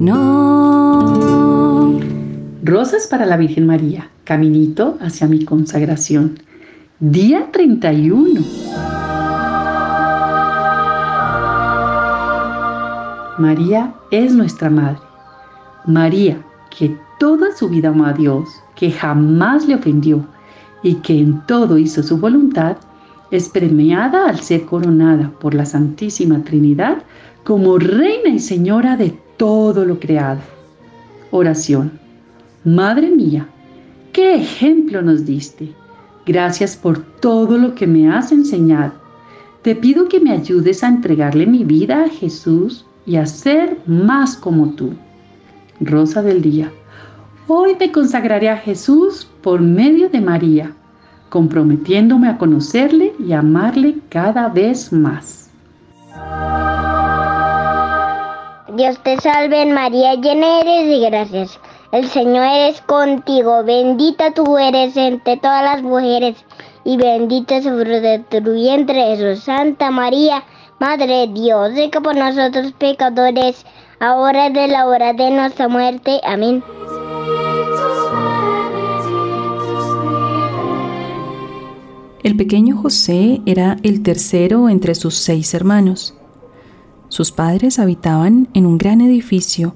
no. Rosas para la Virgen María, caminito hacia mi consagración. Día 31. María es nuestra madre. María, que toda su vida amó a Dios, que jamás le ofendió y que en todo hizo su voluntad, es premiada al ser coronada por la Santísima Trinidad como Reina y Señora de todo lo creado. Oración. Madre mía, ¿qué ejemplo nos diste? Gracias por todo lo que me has enseñado. Te pido que me ayudes a entregarle mi vida a Jesús y a ser más como tú. Rosa del Día. Hoy me consagraré a Jesús por medio de María, comprometiéndome a conocerle y amarle cada vez más. Dios te salve María, llena eres de gracias. El Señor es contigo, bendita tú eres entre todas las mujeres y bendito es el fruto de tu vientre Jesús. Santa María, Madre de Dios, que por nosotros pecadores, ahora es de la hora de nuestra muerte. Amén. El pequeño José era el tercero entre sus seis hermanos. Sus padres habitaban en un gran edificio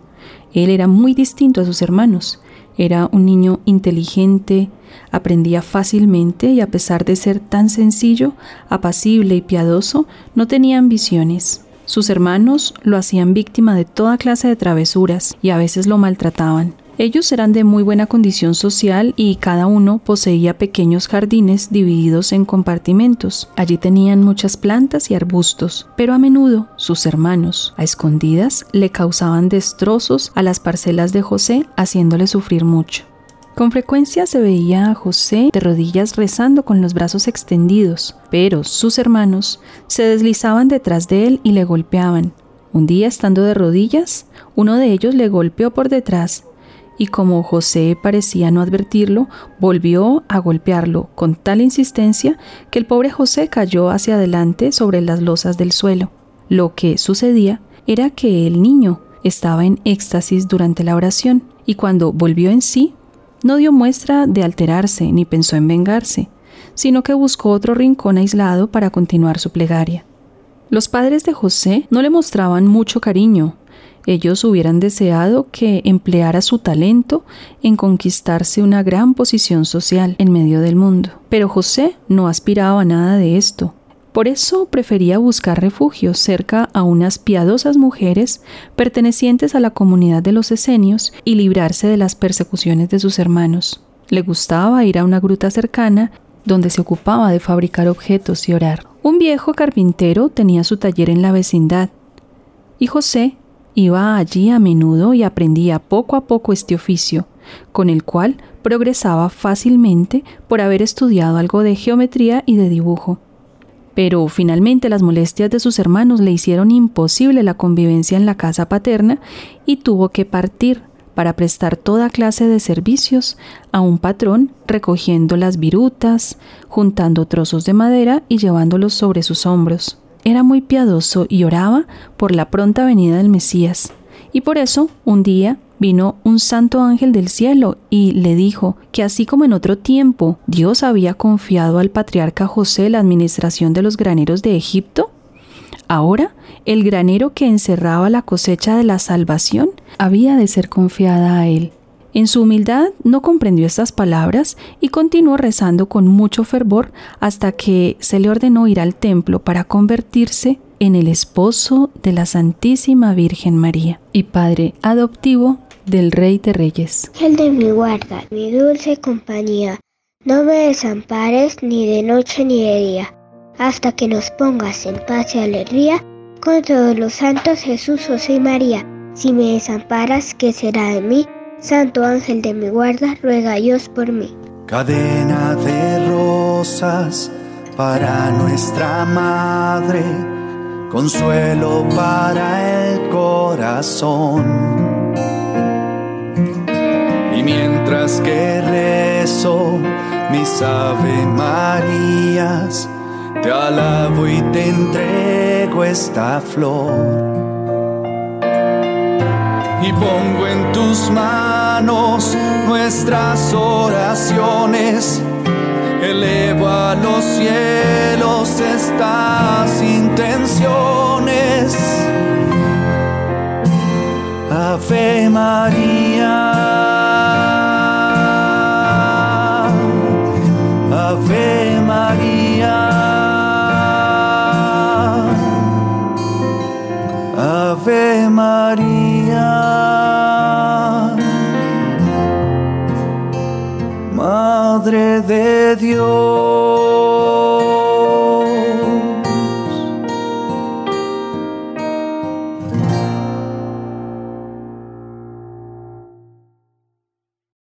él era muy distinto a sus hermanos. Era un niño inteligente, aprendía fácilmente y a pesar de ser tan sencillo, apacible y piadoso, no tenía ambiciones. Sus hermanos lo hacían víctima de toda clase de travesuras y a veces lo maltrataban. Ellos eran de muy buena condición social y cada uno poseía pequeños jardines divididos en compartimentos. Allí tenían muchas plantas y arbustos, pero a menudo sus hermanos, a escondidas, le causaban destrozos a las parcelas de José, haciéndole sufrir mucho. Con frecuencia se veía a José de rodillas rezando con los brazos extendidos, pero sus hermanos se deslizaban detrás de él y le golpeaban. Un día, estando de rodillas, uno de ellos le golpeó por detrás y como José parecía no advertirlo, volvió a golpearlo con tal insistencia que el pobre José cayó hacia adelante sobre las losas del suelo. Lo que sucedía era que el niño estaba en éxtasis durante la oración y cuando volvió en sí, no dio muestra de alterarse ni pensó en vengarse, sino que buscó otro rincón aislado para continuar su plegaria. Los padres de José no le mostraban mucho cariño, ellos hubieran deseado que empleara su talento en conquistarse una gran posición social en medio del mundo. Pero José no aspiraba a nada de esto. Por eso prefería buscar refugio cerca a unas piadosas mujeres pertenecientes a la comunidad de los esenios y librarse de las persecuciones de sus hermanos. Le gustaba ir a una gruta cercana donde se ocupaba de fabricar objetos y orar. Un viejo carpintero tenía su taller en la vecindad y José Iba allí a menudo y aprendía poco a poco este oficio, con el cual progresaba fácilmente por haber estudiado algo de geometría y de dibujo. Pero finalmente las molestias de sus hermanos le hicieron imposible la convivencia en la casa paterna y tuvo que partir para prestar toda clase de servicios a un patrón recogiendo las virutas, juntando trozos de madera y llevándolos sobre sus hombros era muy piadoso y oraba por la pronta venida del Mesías. Y por eso, un día, vino un santo ángel del cielo y le dijo que así como en otro tiempo Dios había confiado al patriarca José la administración de los graneros de Egipto, ahora el granero que encerraba la cosecha de la salvación había de ser confiada a él. En su humildad no comprendió estas palabras y continuó rezando con mucho fervor hasta que se le ordenó ir al templo para convertirse en el esposo de la Santísima Virgen María y padre adoptivo del Rey de Reyes. El de mi guarda, mi dulce compañía, no me desampares ni de noche ni de día, hasta que nos pongas en paz y alegría con todos los santos Jesús, José y María Si me desamparas, ¿qué será de mí? Santo ángel de mi guarda, ruega Dios por mí. Cadena de rosas para nuestra madre, consuelo para el corazón. Y mientras que rezo mis Ave Marías, te alabo y te entrego esta flor y pongo en tus manos nuestras oraciones. Elevo a los cielos estas intenciones. Ave María. Oh.